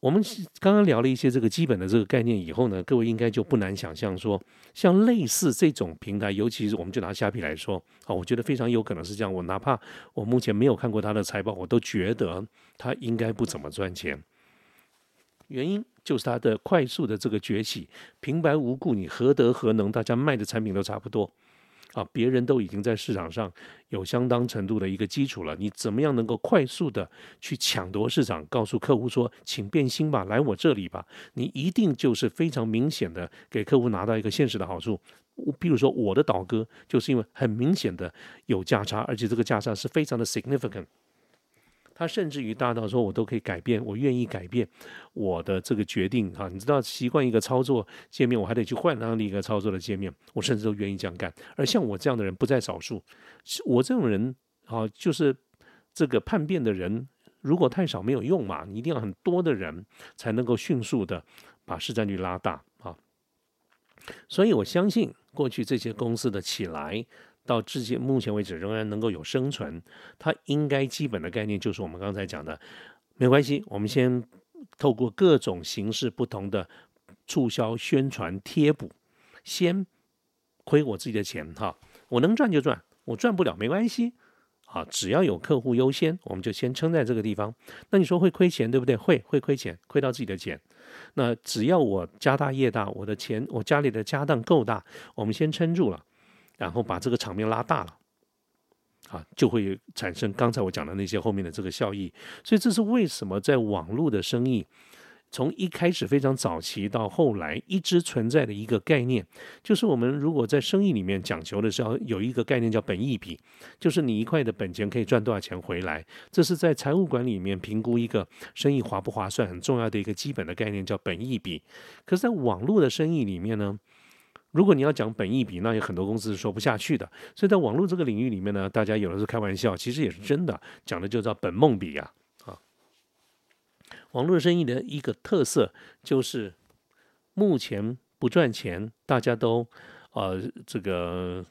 我们刚刚聊了一些这个基本的这个概念以后呢，各位应该就不难想象说，像类似这种平台，尤其是我们就拿虾皮来说，啊，我觉得非常有可能是这样。我哪怕我目前没有看过它的财报，我都觉得它应该不怎么赚钱。原因就是它的快速的这个崛起，平白无故，你何德何能？大家卖的产品都差不多。啊，别人都已经在市场上有相当程度的一个基础了，你怎么样能够快速的去抢夺市场？告诉客户说，请变心吧，来我这里吧，你一定就是非常明显的给客户拿到一个现实的好处。比如说我的倒戈，就是因为很明显的有价差，而且这个价差是非常的 significant。他甚至于大到说，我都可以改变，我愿意改变我的这个决定哈。你知道，习惯一个操作界面，我还得去换另一个操作的界面，我甚至都愿意这样干。而像我这样的人不在少数，我这种人啊，就是这个叛变的人，如果太少没有用嘛，你一定要很多的人才能够迅速的把市占率拉大啊。所以我相信，过去这些公司的起来。到至今目前为止仍然能够有生存，它应该基本的概念就是我们刚才讲的，没关系，我们先透过各种形式不同的促销、宣传、贴补，先亏我自己的钱哈，我能赚就赚，我赚不了没关系，啊，只要有客户优先，我们就先撑在这个地方。那你说会亏钱对不对？会会亏钱，亏到自己的钱。那只要我家大业大，我的钱我家里的家当够大，我们先撑住了。然后把这个场面拉大了，啊，就会产生刚才我讲的那些后面的这个效益。所以这是为什么在网络的生意，从一开始非常早期到后来一直存在的一个概念，就是我们如果在生意里面讲求的是要有一个概念叫本益比，就是你一块的本钱可以赚多少钱回来。这是在财务管理里面评估一个生意划不划算很重要的一个基本的概念叫本益比。可是，在网络的生意里面呢？如果你要讲本意比，那有很多公司是说不下去的。所以在网络这个领域里面呢，大家有的是开玩笑，其实也是真的，讲的就叫本梦比呀。啊，网络生意的一个特色就是目前不赚钱，大家都呃这个。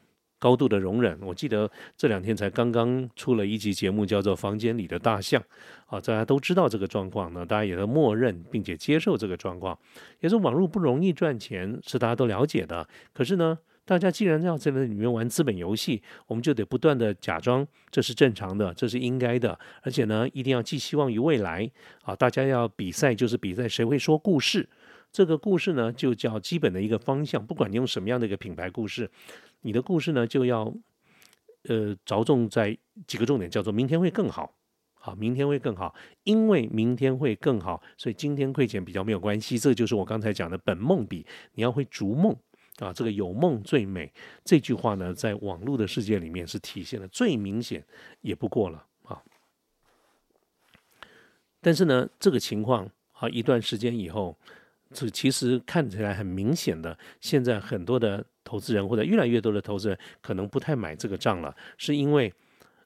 高度的容忍，我记得这两天才刚刚出了一集节目，叫做《房间里的大象》，啊，大家都知道这个状况呢，大家也都默认并且接受这个状况，也是网络不容易赚钱，是大家都了解的。可是呢，大家既然要在那里面玩资本游戏，我们就得不断的假装这是正常的，这是应该的，而且呢，一定要寄希望于未来，啊，大家要比赛就是比赛谁会说故事，这个故事呢就叫基本的一个方向，不管你用什么样的一个品牌故事。你的故事呢，就要呃着重在几个重点，叫做明天会更好，好，明天会更好，因为明天会更好，所以今天亏钱比较没有关系。这就是我刚才讲的本梦比，你要会逐梦啊，这个有梦最美这句话呢，在网络的世界里面是体现的最明显也不过了啊。但是呢，这个情况啊，一段时间以后，这其实看起来很明显的，现在很多的。投资人或者越来越多的投资人可能不太买这个账了，是因为，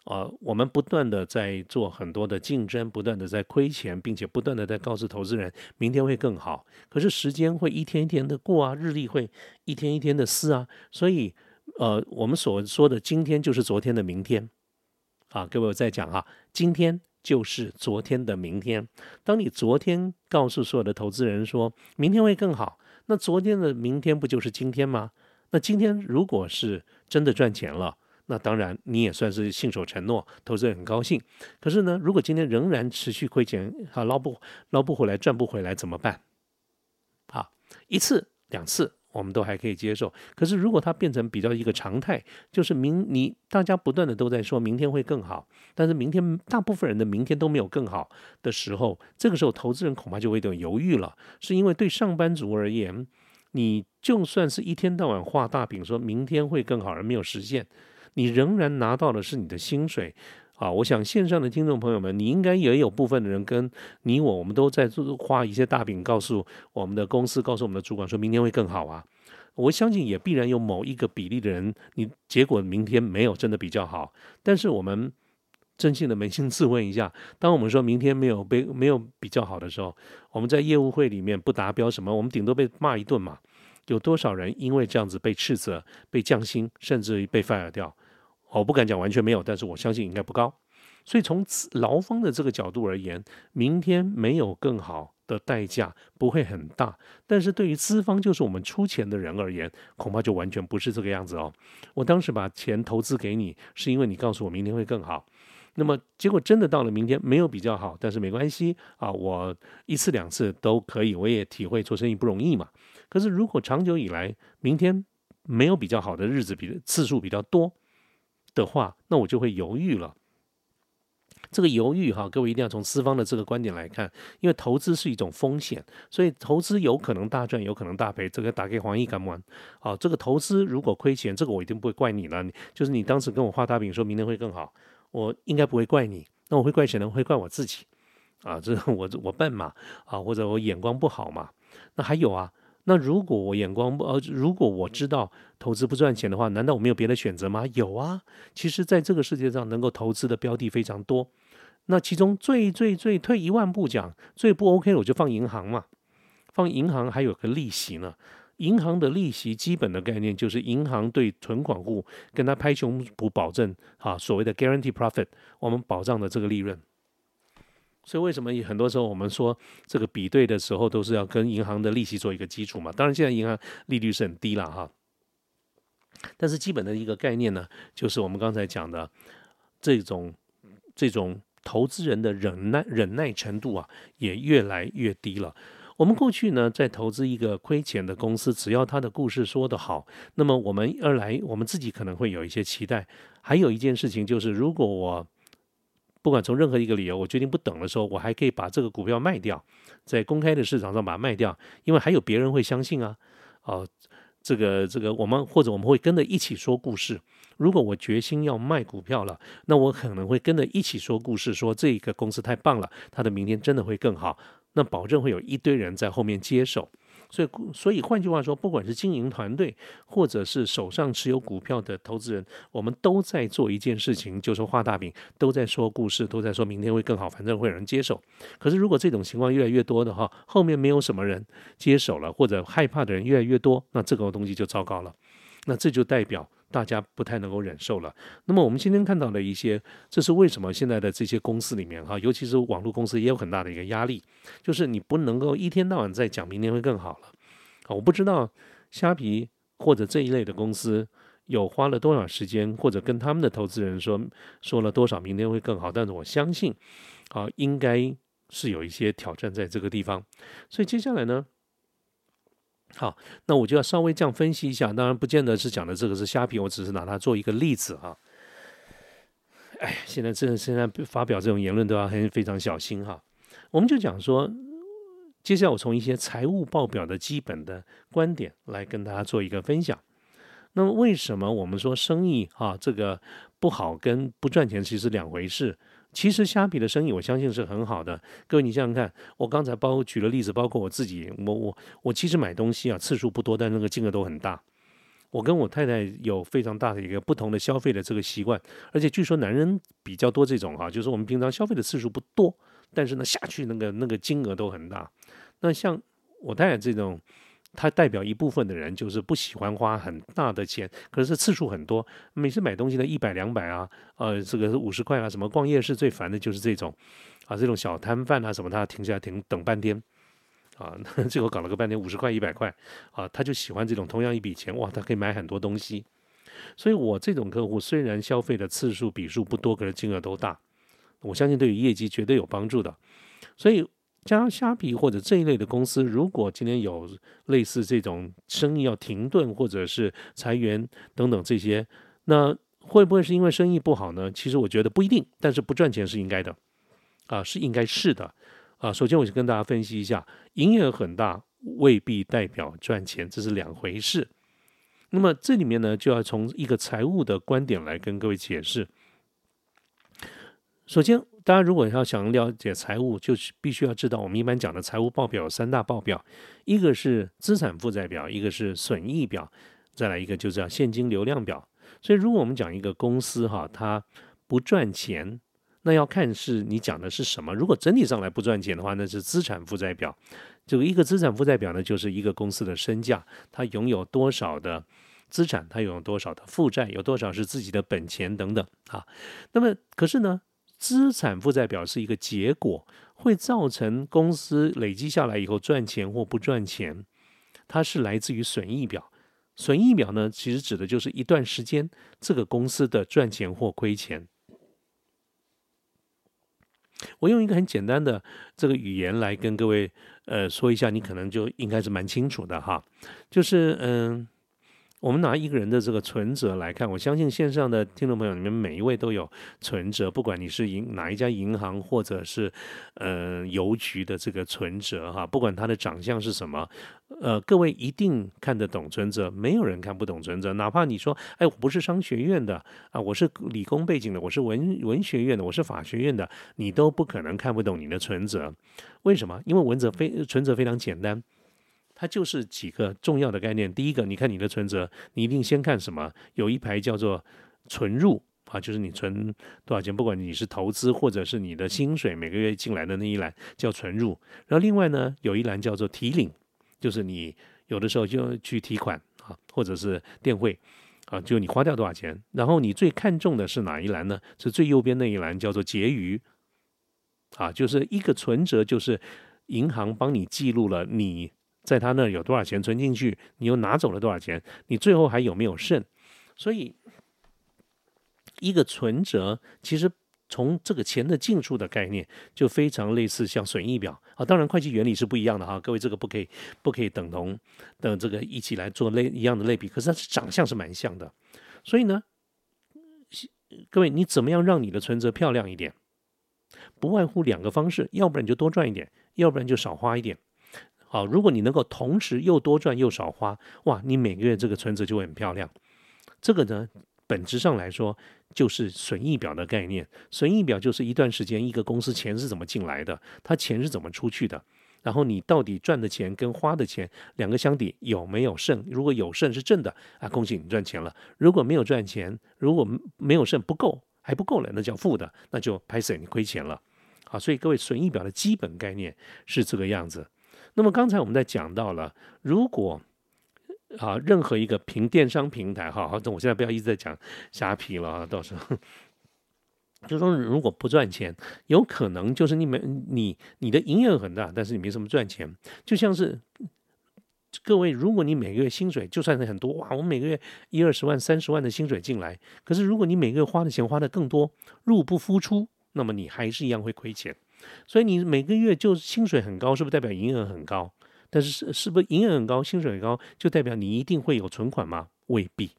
呃，我们不断的在做很多的竞争，不断的在亏钱，并且不断的在告诉投资人明天会更好。可是时间会一天一天的过啊，日历会一天一天的撕啊，所以，呃，我们所说的今天就是昨天的明天啊，各位我再讲啊，今天就是昨天的明天。当你昨天告诉所有的投资人说明天会更好，那昨天的明天不就是今天吗？那今天如果是真的赚钱了，那当然你也算是信守承诺，投资人很高兴。可是呢，如果今天仍然持续亏钱，啊，捞不捞不回来，赚不回来怎么办？啊，一次两次我们都还可以接受。可是如果它变成比较一个常态，就是明你大家不断的都在说明天会更好，但是明天大部分人的明天都没有更好的时候，这个时候投资人恐怕就会有点犹豫了，是因为对上班族而言。你就算是一天到晚画大饼，说明天会更好，而没有实现，你仍然拿到的是你的薪水啊！我想线上的听众朋友们，你应该也有部分的人跟你我，我们都在做画一些大饼，告诉我们的公司，告诉我们的主管，说明天会更好啊！我相信也必然有某一个比例的人，你结果明天没有真的比较好。但是我们真心的扪心自问一下，当我们说明天没有被没有比较好的时候，我们在业务会里面不达标什么，我们顶多被骂一顿嘛。有多少人因为这样子被斥责、被降薪，甚至于被 fire 掉？我不敢讲完全没有，但是我相信应该不高。所以从劳方的这个角度而言，明天没有更好的代价不会很大。但是对于资方，就是我们出钱的人而言，恐怕就完全不是这个样子哦。我当时把钱投资给你，是因为你告诉我明天会更好。那么结果真的到了明天没有比较好，但是没关系啊，我一次两次都可以，我也体会做生意不容易嘛。可是如果长久以来明天没有比较好的日子，比次数比较多的话，那我就会犹豫了。这个犹豫哈，各位一定要从资方的这个观点来看，因为投资是一种风险，所以投资有可能大赚，有可能大赔。这个打给黄奕干嘛？啊，这个投资如果亏钱，这个我一定不会怪你了。就是你当时跟我画大饼，说明天会更好，我应该不会怪你。那我会怪谁呢？会怪我自己啊，这我我笨嘛啊，或者我眼光不好嘛。那还有啊。那如果我眼光不呃，如果我知道投资不赚钱的话，难道我没有别的选择吗？有啊，其实在这个世界上能够投资的标的非常多。那其中最最最退一万步讲，最不 OK 的我就放银行嘛。放银行还有个利息呢。银行的利息基本的概念就是银行对存款户跟他拍胸脯保证啊，所谓的 guarantee profit，我们保障的这个利润。所以为什么很多时候我们说这个比对的时候都是要跟银行的利息做一个基础嘛？当然现在银行利率是很低了哈，但是基本的一个概念呢，就是我们刚才讲的这种这种投资人的忍耐忍耐程度啊，也越来越低了。我们过去呢在投资一个亏钱的公司，只要他的故事说得好，那么我们二来我们自己可能会有一些期待。还有一件事情就是，如果我不管从任何一个理由，我决定不等的时候，我还可以把这个股票卖掉，在公开的市场上把它卖掉，因为还有别人会相信啊。哦，这个这个，我们或者我们会跟着一起说故事。如果我决心要卖股票了，那我可能会跟着一起说故事，说这一个公司太棒了，它的明天真的会更好，那保证会有一堆人在后面接手。所以，所以换句话说，不管是经营团队，或者是手上持有股票的投资人，我们都在做一件事情，就是画大饼，都在说故事，都在说明天会更好，反正会有人接手。可是，如果这种情况越来越多的话，后面没有什么人接手了，或者害怕的人越来越多，那这个东西就糟糕了。那这就代表。大家不太能够忍受了。那么我们今天看到的一些，这是为什么现在的这些公司里面哈，尤其是网络公司也有很大的一个压力，就是你不能够一天到晚在讲明天会更好了。啊，我不知道虾皮或者这一类的公司有花了多少时间，或者跟他们的投资人说说了多少明天会更好，但是我相信啊，应该是有一些挑战在这个地方。所以接下来呢？好，那我就要稍微这样分析一下，当然不见得是讲的这个是虾皮，我只是拿它做一个例子哈。哎，现在这现在发表这种言论都要很非常小心哈。我们就讲说，接下来我从一些财务报表的基本的观点来跟大家做一个分享。那么为什么我们说生意哈这个不好跟不赚钱其实两回事？其实虾皮的生意，我相信是很好的。各位，你想想看，我刚才包括举了例子，包括我自己，我我我其实买东西啊次数不多，但那个金额都很大。我跟我太太有非常大的一个不同的消费的这个习惯，而且据说男人比较多这种哈，就是我们平常消费的次数不多，但是呢下去那个那个金额都很大。那像我太太这种。它代表一部分的人就是不喜欢花很大的钱，可是次数很多，每次买东西呢一百两百啊，呃，这个五十块啊，什么逛夜市最烦的就是这种，啊，这种小摊贩啊什么，他停下来停等半天，啊，最后搞了个半天五十块一百块，啊，他就喜欢这种同样一笔钱，哇，他可以买很多东西，所以我这种客户虽然消费的次数笔数不多，可是金额都大，我相信对于业绩绝对有帮助的，所以。像虾皮或者这一类的公司，如果今天有类似这种生意要停顿，或者是裁员等等这些，那会不会是因为生意不好呢？其实我觉得不一定，但是不赚钱是应该的，啊，是应该是的，啊，首先我就跟大家分析一下，营业额很大未必代表赚钱，这是两回事。那么这里面呢，就要从一个财务的观点来跟各位解释。首先，大家如果要想了解财务，就是必须要知道我们一般讲的财务报表有三大报表，一个是资产负债表，一个是损益表，再来一个就是叫现金流量表。所以，如果我们讲一个公司哈，它不赚钱，那要看是你讲的是什么。如果整体上来不赚钱的话，那是资产负债表。就一个资产负债表呢，就是一个公司的身价，它拥有多少的资产，它拥有多少的负债，有多少是自己的本钱等等啊。那么，可是呢？资产负债表是一个结果，会造成公司累积下来以后赚钱或不赚钱，它是来自于损益表。损益表呢，其实指的就是一段时间这个公司的赚钱或亏钱。我用一个很简单的这个语言来跟各位呃说一下，你可能就应该是蛮清楚的哈，就是嗯。我们拿一个人的这个存折来看，我相信线上的听众朋友，你们每一位都有存折，不管你是银哪一家银行，或者是呃邮局的这个存折哈，不管它的长相是什么，呃，各位一定看得懂存折，没有人看不懂存折。哪怕你说，哎，我不是商学院的啊，我是理工背景的，我是文文学院的，我是法学院的，你都不可能看不懂你的存折。为什么？因为文折非存折非常简单。它就是几个重要的概念。第一个，你看你的存折，你一定先看什么？有一排叫做存入啊，就是你存多少钱，不管你是投资或者是你的薪水每个月进来的那一栏叫存入。然后另外呢，有一栏叫做提领，就是你有的时候就去提款啊，或者是电汇啊，就你花掉多少钱。然后你最看重的是哪一栏呢？是最右边那一栏叫做结余啊，就是一个存折，就是银行帮你记录了你。在他那有多少钱存进去？你又拿走了多少钱？你最后还有没有剩？所以，一个存折其实从这个钱的进出的概念就非常类似像损益表啊。当然，会计原理是不一样的哈，各位这个不可以不可以等同的这个一起来做类一样的类比。可是它是长相是蛮像的。所以呢，各位你怎么样让你的存折漂亮一点？不外乎两个方式，要不然你就多赚一点，要不然就少花一点。好，如果你能够同时又多赚又少花，哇，你每个月这个存折就会很漂亮。这个呢，本质上来说就是损益表的概念。损益表就是一段时间一个公司钱是怎么进来的，它钱是怎么出去的，然后你到底赚的钱跟花的钱两个相抵有没有剩？如果有剩是正的啊，恭喜你赚钱了；如果没有赚钱，如果没有剩不够还不够了，那叫负的，那就拍死你亏钱了。好，所以各位损益表的基本概念是这个样子。那么刚才我们在讲到了，如果啊任何一个平电商平台，哈，好，我现在不要一直在讲虾皮了啊，到时候就说如果不赚钱，有可能就是你没你你的营业额很大，但是你没什么赚钱，就像是各位，如果你每个月薪水就算是很多哇，我每个月一二十万、三十万的薪水进来，可是如果你每个月花的钱花的更多，入不敷出，那么你还是一样会亏钱。所以你每个月就薪水很高，是不是代表营业额很高？但是是是不是营业额很高，薪水很高，就代表你一定会有存款吗？未必。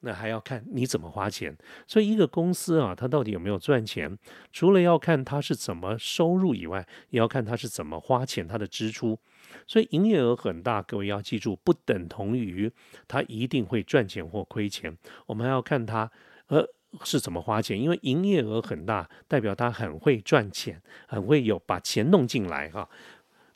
那还要看你怎么花钱。所以一个公司啊，它到底有没有赚钱，除了要看它是怎么收入以外，也要看它是怎么花钱，它的支出。所以营业额很大，各位要记住，不等同于它一定会赚钱或亏钱。我们还要看它呃。是怎么花钱？因为营业额很大，代表他很会赚钱，很会有把钱弄进来哈。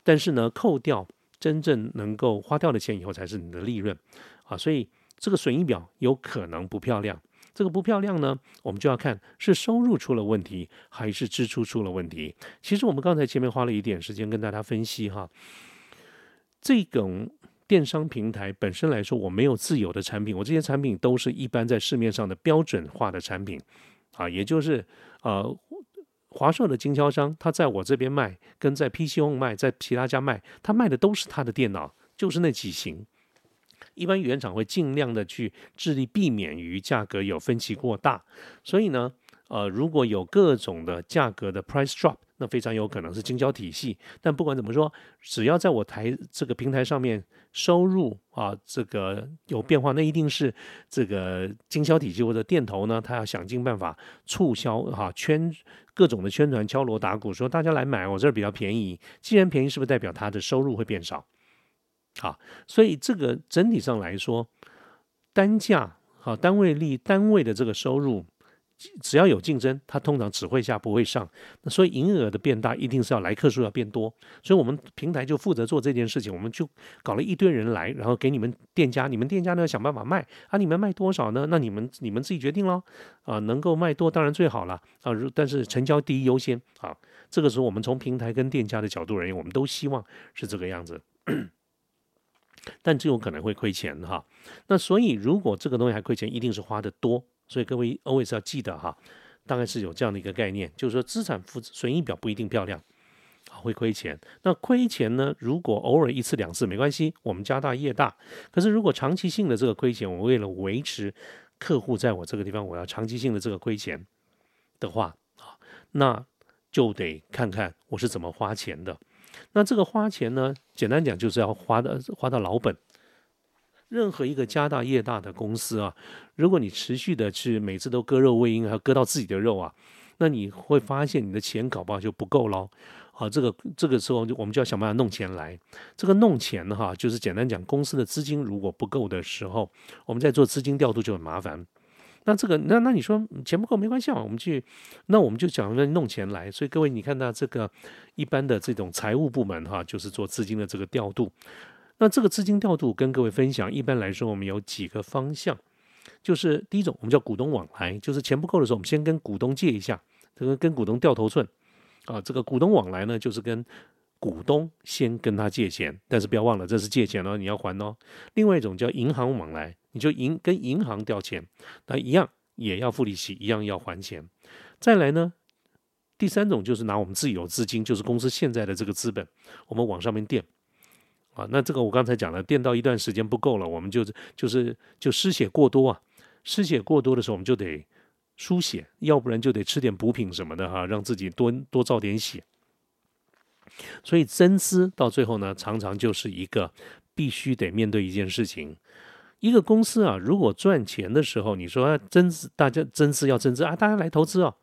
但是呢，扣掉真正能够花掉的钱以后，才是你的利润啊。所以这个损益表有可能不漂亮。这个不漂亮呢，我们就要看是收入出了问题，还是支出出了问题。其实我们刚才前面花了一点时间跟大家分析哈，这种。电商平台本身来说，我没有自有的产品，我这些产品都是一般在市面上的标准化的产品，啊，也就是呃，华硕的经销商他在我这边卖，跟在 pcom 卖，在其他家卖，他卖的都是他的电脑，就是那几型。一般原厂会尽量的去致力避免于价格有分歧过大，所以呢，呃，如果有各种的价格的 price drop。那非常有可能是经销体系，但不管怎么说，只要在我台这个平台上面收入啊，这个有变化，那一定是这个经销体系或者店头呢，他要想尽办法促销哈，圈各种的宣传，敲锣打鼓，说大家来买我这儿比较便宜。既然便宜，是不是代表他的收入会变少？好，所以这个整体上来说，单价好单位利单位的这个收入。只要有竞争，它通常只会下不会上。那所以营业额的变大，一定是要来客数要变多。所以我们平台就负责做这件事情，我们就搞了一堆人来，然后给你们店家，你们店家呢想办法卖啊，你们卖多少呢？那你们你们自己决定喽。啊，能够卖多当然最好了啊，但是成交第一优先啊。这个时候我们从平台跟店家的角度而言，我们都希望是这个样子。但这有可能会亏钱哈，那所以如果这个东西还亏钱，一定是花的多，所以各位 always 要记得哈，大概是有这样的一个概念，就是说资产负损益表不一定漂亮，会亏钱。那亏钱呢？如果偶尔一次两次没关系，我们家大业大。可是如果长期性的这个亏钱，我为了维持客户在我这个地方，我要长期性的这个亏钱的话啊，那就得看看我是怎么花钱的。那这个花钱呢？简单讲就是要花的花到老本。任何一个家大业大的公司啊，如果你持续的去每次都割肉喂鹰，还要割到自己的肉啊，那你会发现你的钱搞不好就不够喽。好，这个这个时候我们就要想办法弄钱来。这个弄钱哈，就是简单讲，公司的资金如果不够的时候，我们在做资金调度就很麻烦。那这个，那那你说钱不够没关系啊，我们去，那我们就讲着弄钱来。所以各位，你看到这个一般的这种财务部门哈，就是做资金的这个调度。那这个资金调度跟各位分享，一般来说我们有几个方向，就是第一种我们叫股东往来，就是钱不够的时候，我们先跟股东借一下，这个跟股东掉头寸啊。这个股东往来呢，就是跟股东先跟他借钱，但是不要忘了这是借钱哦，你要还哦。另外一种叫银行往来。你就银跟银行调钱，那一样也要付利息，一样要还钱。再来呢，第三种就是拿我们自有资金，就是公司现在的这个资本，我们往上面垫。啊，那这个我刚才讲了，垫到一段时间不够了，我们就是就是就失血过多啊，失血过多的时候，我们就得输血，要不然就得吃点补品什么的哈，让自己多多造点血。所以增资到最后呢，常常就是一个必须得面对一件事情。一个公司啊，如果赚钱的时候，你说增资，大家增资要增资啊，大家来投资哦。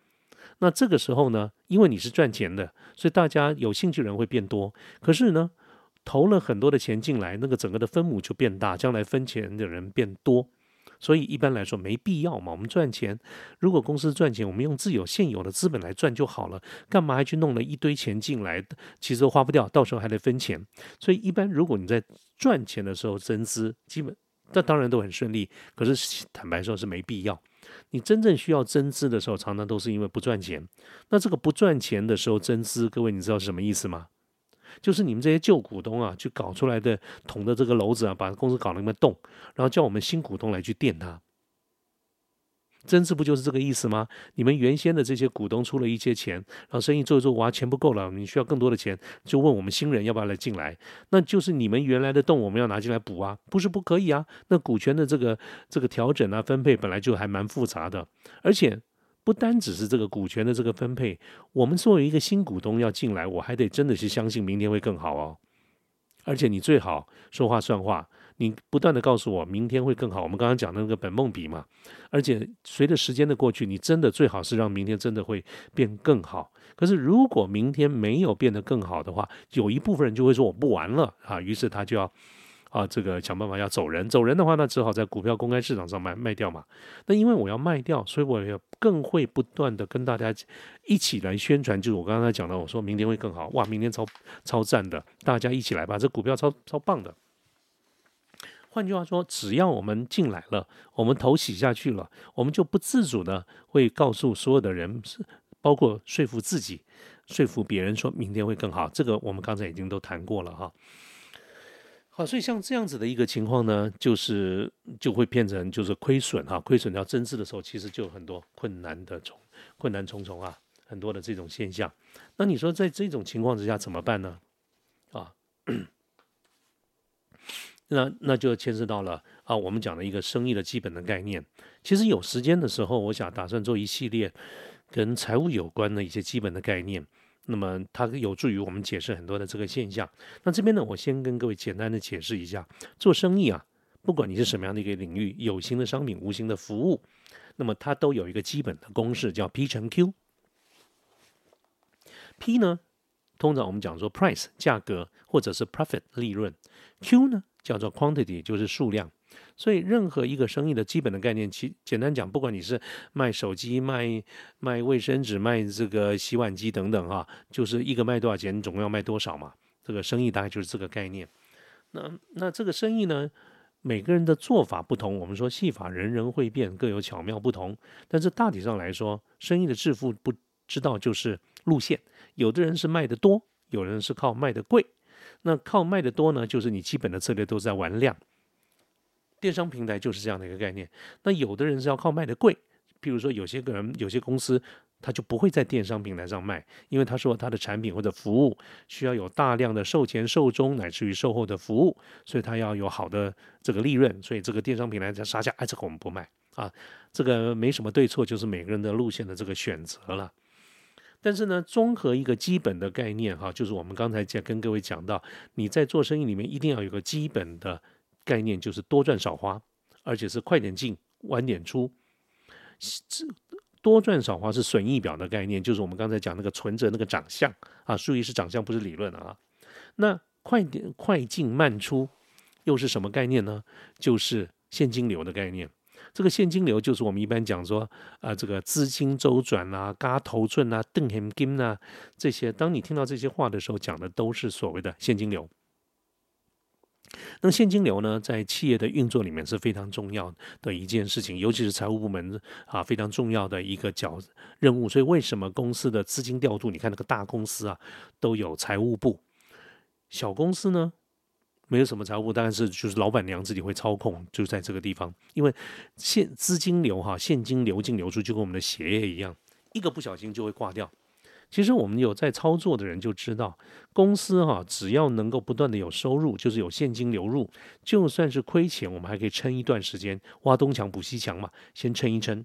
那这个时候呢，因为你是赚钱的，所以大家有兴趣人会变多。可是呢，投了很多的钱进来，那个整个的分母就变大，将来分钱的人变多。所以一般来说没必要嘛。我们赚钱，如果公司赚钱，我们用自有现有的资本来赚就好了，干嘛还去弄了一堆钱进来？其实花不掉，到时候还得分钱。所以一般如果你在赚钱的时候增资，基本。这当然都很顺利，可是坦白说是没必要。你真正需要增资的时候，常常都是因为不赚钱。那这个不赚钱的时候增资，各位你知道是什么意思吗？就是你们这些旧股东啊，去搞出来的捅的这个篓子啊，把公司搞了那么洞，然后叫我们新股东来去垫它。增资不就是这个意思吗？你们原先的这些股东出了一些钱，然后生意做一做，哇，钱不够了，你需要更多的钱，就问我们新人要不要来进来？那就是你们原来的洞，我们要拿进来补啊，不是不可以啊。那股权的这个这个调整啊，分配本来就还蛮复杂的，而且不单只是这个股权的这个分配，我们作为一个新股东要进来，我还得真的是相信明天会更好哦。而且你最好说话算话。你不断的告诉我明天会更好，我们刚刚讲的那个本梦比嘛，而且随着时间的过去，你真的最好是让明天真的会变更好。可是如果明天没有变得更好的话，有一部分人就会说我不玩了啊，于是他就要啊这个想办法要走人，走人的话，那只好在股票公开市场上卖卖掉嘛。那因为我要卖掉，所以我也更会不断的跟大家一起来宣传，就是我刚才讲的，我说明天会更好，哇，明天超超赞的，大家一起来吧，这股票超超棒的。换句话说，只要我们进来了，我们头洗下去了，我们就不自主的会告诉所有的人，包括说服自己、说服别人，说明天会更好。这个我们刚才已经都谈过了哈。好，所以像这样子的一个情况呢，就是就会变成就是亏损哈，亏损要增资的时候，其实就有很多困难的重困难重重啊，很多的这种现象。那你说在这种情况之下怎么办呢？啊？那那就牵涉到了啊，我们讲的一个生意的基本的概念。其实有时间的时候，我想打算做一系列跟财务有关的一些基本的概念。那么它有助于我们解释很多的这个现象。那这边呢，我先跟各位简单的解释一下，做生意啊，不管你是什么样的一个领域，有形的商品、无形的服务，那么它都有一个基本的公式，叫 P 乘 Q。P 呢，通常我们讲说 price 价格，或者是 profit 利润。Q 呢？叫做 quantity，就是数量所以任何一个生意的基本的概念，其简单讲，不管你是卖手机、卖卖卫生纸、卖这个洗碗机等等哈，就是一个卖多少钱，总共要卖多少嘛。这个生意大概就是这个概念。那那这个生意呢，每个人的做法不同，我们说戏法人人会变，各有巧妙不同。但是大体上来说，生意的致富不知道就是路线，有的人是卖的多，有人是靠卖的贵。那靠卖的多呢，就是你基本的策略都在玩量。电商平台就是这样的一个概念。那有的人是要靠卖的贵，譬如说有些个人、有些公司，他就不会在电商平台上卖，因为他说他的产品或者服务需要有大量的售前、售中乃至于售后的服务，所以他要有好的这个利润，所以这个电商平台在杀价，哎，这个我们不卖啊。这个没什么对错，就是每个人的路线的这个选择了。但是呢，综合一个基本的概念哈，就是我们刚才讲跟各位讲到，你在做生意里面一定要有个基本的。概念就是多赚少花，而且是快点进晚点出。这多赚少花是损益表的概念，就是我们刚才讲那个存折那个长相啊，注意是长相，不是理论啊。那快点快进慢出又是什么概念呢？就是现金流的概念。这个现金流就是我们一般讲说啊，这个资金周转啊、嘎头寸啊、邓很金啊这些。当你听到这些话的时候，讲的都是所谓的现金流。那现金流呢，在企业的运作里面是非常重要的一件事情，尤其是财务部门啊，非常重要的一个角任务。所以，为什么公司的资金调度，你看那个大公司啊，都有财务部；小公司呢，没有什么财务部，但是就是老板娘自己会操控，就在这个地方。因为现资金流哈，现金流进流出，就跟我们的血液一样，一个不小心就会挂掉。其实我们有在操作的人就知道，公司哈只要能够不断的有收入，就是有现金流入，就算是亏钱，我们还可以撑一段时间，挖东墙补西墙嘛，先撑一撑。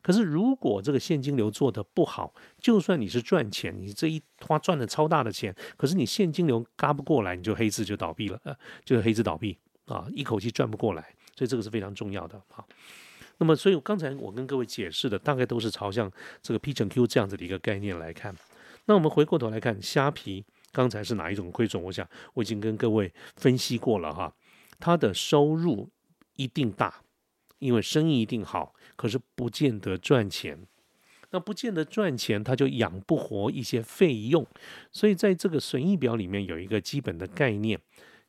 可是如果这个现金流做的不好，就算你是赚钱，你这一花赚了超大的钱，可是你现金流嘎不过来，你就黑字就倒闭了，呃，就是黑字倒闭啊，一口气赚不过来，所以这个是非常重要的啊。那么，所以刚才我跟各位解释的，大概都是朝向这个 P 乘 Q 这样子的一个概念来看。那我们回过头来看虾皮，刚才是哪一种亏损？我想我已经跟各位分析过了哈，它的收入一定大，因为生意一定好，可是不见得赚钱。那不见得赚钱，它就养不活一些费用。所以在这个损益表里面有一个基本的概念，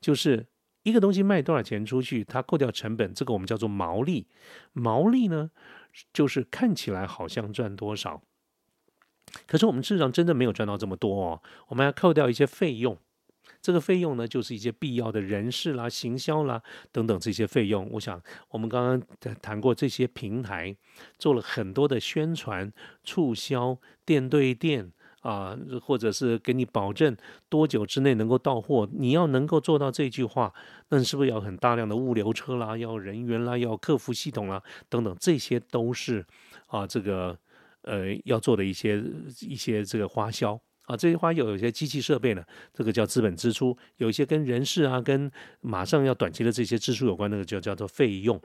就是。一个东西卖多少钱出去，它扣掉成本，这个我们叫做毛利。毛利呢，就是看起来好像赚多少，可是我们事实上真的没有赚到这么多哦。我们要扣掉一些费用，这个费用呢，就是一些必要的人事啦、行销啦等等这些费用。我想我们刚刚谈过，这些平台做了很多的宣传、促销、店对店。啊，或者是给你保证多久之内能够到货，你要能够做到这句话，那你是不是要很大量的物流车啦，要人员啦，要客服系统啦，等等，这些都是啊，这个呃要做的一些一些这个花销啊，这些花有有些机器设备呢，这个叫资本支出；有一些跟人事啊，跟马上要短期的这些支出有关，那个就叫做费用。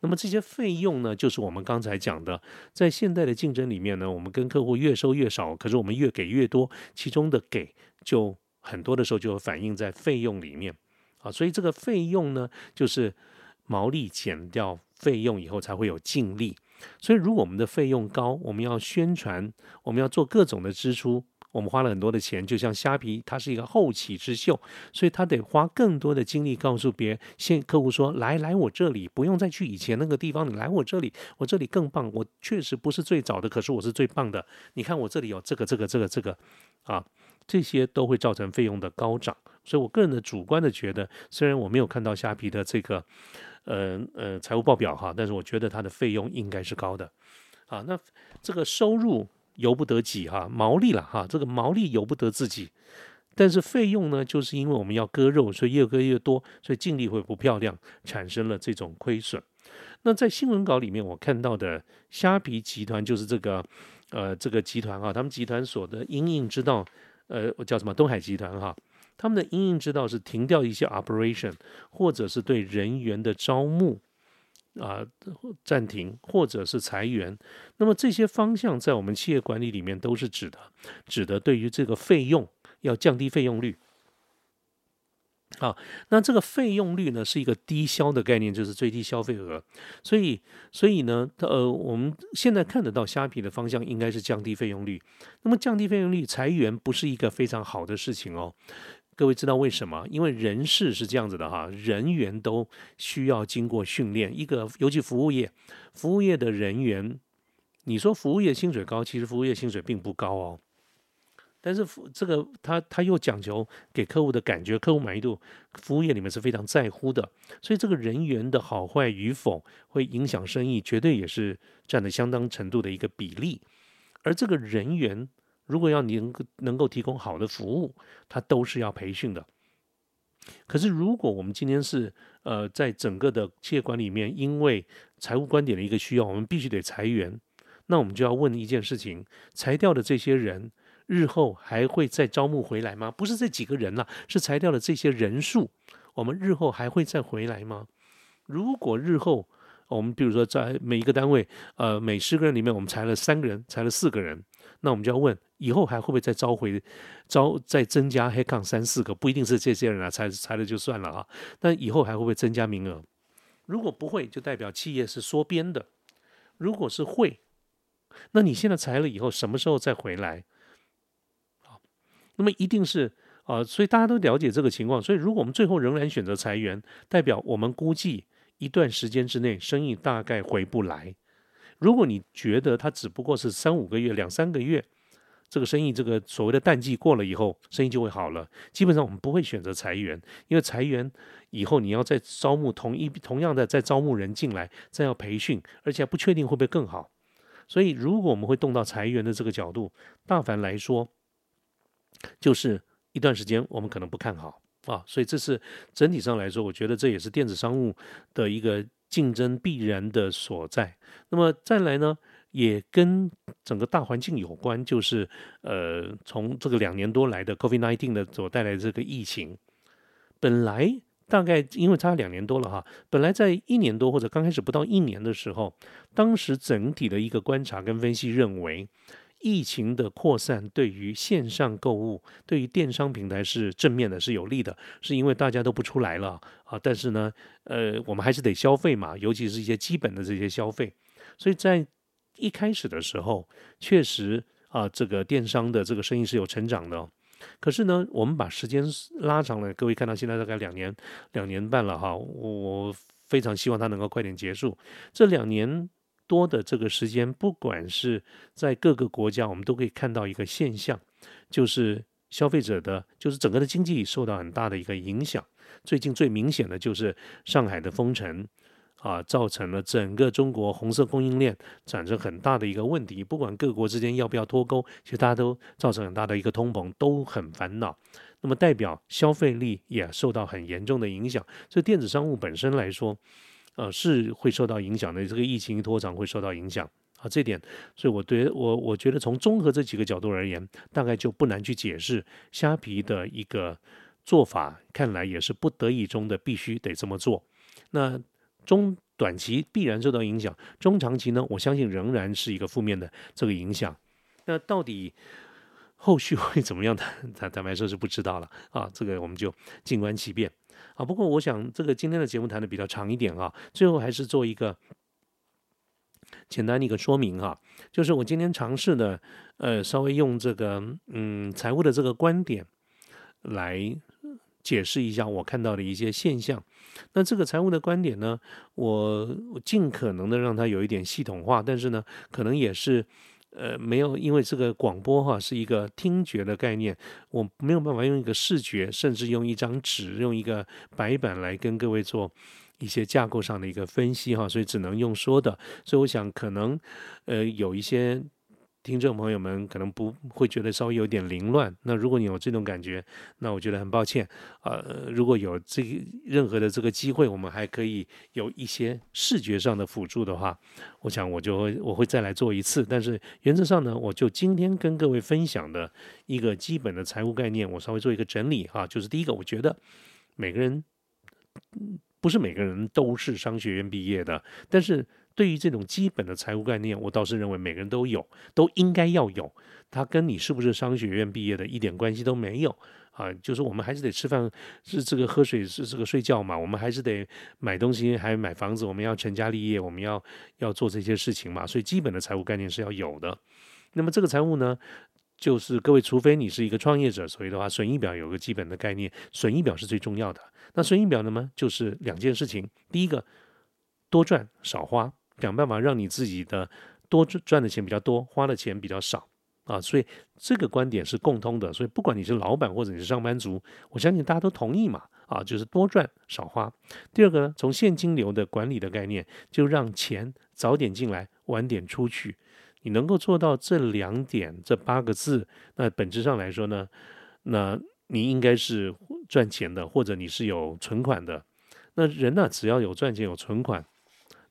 那么这些费用呢，就是我们刚才讲的，在现代的竞争里面呢，我们跟客户越收越少，可是我们越给越多，其中的给就很多的时候就反映在费用里面啊，所以这个费用呢，就是毛利减掉费用以后才会有净利，所以如果我们的费用高，我们要宣传，我们要做各种的支出。我们花了很多的钱，就像虾皮，它是一个后起之秀，所以他得花更多的精力告诉别人，现客户说来来我这里，不用再去以前那个地方，你来我这里，我这里更棒，我确实不是最早的，可是我是最棒的。你看我这里有这个这个这个这个，啊，这些都会造成费用的高涨。所以我个人的主观的觉得，虽然我没有看到虾皮的这个，呃呃财务报表哈，但是我觉得它的费用应该是高的。啊，那这个收入。由不得己哈，毛利了哈，这个毛利由不得自己，但是费用呢，就是因为我们要割肉，所以越割越多，所以净利会不漂亮，产生了这种亏损。那在新闻稿里面，我看到的虾皮集团就是这个呃这个集团哈，他们集团所的营运之道，呃，叫什么东海集团哈，他们的营运之道是停掉一些 operation，或者是对人员的招募。啊，暂停或者是裁员，那么这些方向在我们企业管理里面都是指的，指的对于这个费用要降低费用率。好，那这个费用率呢是一个低消的概念，就是最低消费额。所以，所以呢，呃，我们现在看得到虾皮的方向应该是降低费用率。那么降低费用率，裁员不是一个非常好的事情哦。各位知道为什么？因为人事是这样子的哈，人员都需要经过训练。一个尤其服务业，服务业的人员，你说服务业薪水高，其实服务业薪水并不高哦。但是服这个他他又讲究给客户的感觉，客户满意度，服务业里面是非常在乎的，所以这个人员的好坏与否会影响生意，绝对也是占了相当程度的一个比例。而这个人员如果要能够能够提供好的服务，他都是要培训的。可是如果我们今天是呃在整个的企业管理里面，因为财务观点的一个需要，我们必须得裁员，那我们就要问一件事情：裁掉的这些人。日后还会再招募回来吗？不是这几个人了，是裁掉的这些人数，我们日后还会再回来吗？如果日后我们比如说在每一个单位，呃，每十个人里面我们裁了三个人，裁了四个人，那我们就要问，以后还会不会再召回，招再增加黑杠三四个？不一定是这些人啊，裁裁了就算了啊。但以后还会不会增加名额？如果不会，就代表企业是缩编的；如果是会，那你现在裁了以后，什么时候再回来？好那么一定是啊，所以大家都了解这个情况。所以如果我们最后仍然选择裁员，代表我们估计一段时间之内生意大概回不来。如果你觉得它只不过是三五个月、两三个月，这个生意这个所谓的淡季过了以后，生意就会好了。基本上我们不会选择裁员，因为裁员以后你要再招募同一同样的再招募人进来，再要培训，而且还不确定会不会更好。所以如果我们会动到裁员的这个角度，大凡来说。就是一段时间，我们可能不看好啊，所以这是整体上来说，我觉得这也是电子商务的一个竞争必然的所在。那么再来呢，也跟整个大环境有关，就是呃，从这个两年多来的 COVID-19 的所带来的这个疫情，本来大概因为差两年多了哈，本来在一年多或者刚开始不到一年的时候，当时整体的一个观察跟分析认为。疫情的扩散对于线上购物、对于电商平台是正面的，是有利的，是因为大家都不出来了啊。但是呢，呃，我们还是得消费嘛，尤其是一些基本的这些消费。所以在一开始的时候，确实啊，这个电商的这个生意是有成长的。可是呢，我们把时间拉长了，各位看到现在大概两年、两年半了哈，我非常希望它能够快点结束这两年。多的这个时间，不管是在各个国家，我们都可以看到一个现象，就是消费者的，就是整个的经济受到很大的一个影响。最近最明显的就是上海的封城啊，造成了整个中国红色供应链产生很大的一个问题。不管各国之间要不要脱钩，其实大家都造成很大的一个通膨，都很烦恼。那么代表消费力也受到很严重的影响。所以电子商务本身来说。呃，是会受到影响的。这个疫情一拖长，会受到影响啊。这点，所以我对我我觉得从综合这几个角度而言，大概就不难去解释虾皮的一个做法。看来也是不得已中的必须得这么做。那中短期必然受到影响，中长期呢，我相信仍然是一个负面的这个影响。那到底后续会怎么样？坦坦白说是不知道了啊。这个我们就静观其变。啊，不过我想这个今天的节目谈的比较长一点啊，最后还是做一个简单的一个说明哈，就是我今天尝试的，呃，稍微用这个嗯财务的这个观点来解释一下我看到的一些现象。那这个财务的观点呢，我尽可能的让它有一点系统化，但是呢，可能也是。呃，没有，因为这个广播哈是一个听觉的概念，我没有办法用一个视觉，甚至用一张纸、用一个白板来跟各位做一些架构上的一个分析哈，所以只能用说的。所以我想，可能呃有一些。听众朋友们可能不会觉得稍微有点凌乱，那如果你有这种感觉，那我觉得很抱歉。呃，如果有这个任何的这个机会，我们还可以有一些视觉上的辅助的话，我想我就会我会再来做一次。但是原则上呢，我就今天跟各位分享的一个基本的财务概念，我稍微做一个整理哈。就是第一个，我觉得每个人不是每个人都是商学院毕业的，但是。对于这种基本的财务概念，我倒是认为每个人都有，都应该要有。它跟你是不是商学院毕业的一点关系都没有啊，就是我们还是得吃饭，是这个喝水，是这个睡觉嘛，我们还是得买东西，还买房子，我们要成家立业，我们要要做这些事情嘛，所以基本的财务概念是要有的。那么这个财务呢，就是各位，除非你是一个创业者，所以的话，损益表有个基本的概念，损益表是最重要的。那损益表呢么就是两件事情，第一个多赚少花，想办法让你自己的多赚的钱比较多，花的钱比较少。啊，所以这个观点是共通的，所以不管你是老板或者你是上班族，我相信大家都同意嘛。啊，就是多赚少花。第二个呢，从现金流的管理的概念，就让钱早点进来，晚点出去。你能够做到这两点，这八个字，那本质上来说呢，那你应该是赚钱的，或者你是有存款的。那人呢，只要有赚钱有存款。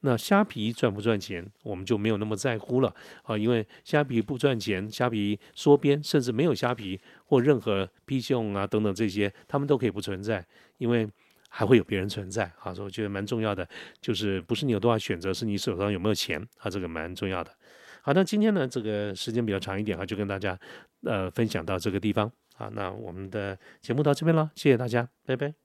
那虾皮赚不赚钱，我们就没有那么在乎了啊，因为虾皮不赚钱，虾皮缩编，甚至没有虾皮或任何 P 用啊等等这些，他们都可以不存在，因为还会有别人存在啊。所以我觉得蛮重要的，就是不是你有多少选择，是你手上有没有钱啊，这个蛮重要的。好，那今天呢，这个时间比较长一点啊，就跟大家呃分享到这个地方啊。那我们的节目到这边了，谢谢大家，拜拜。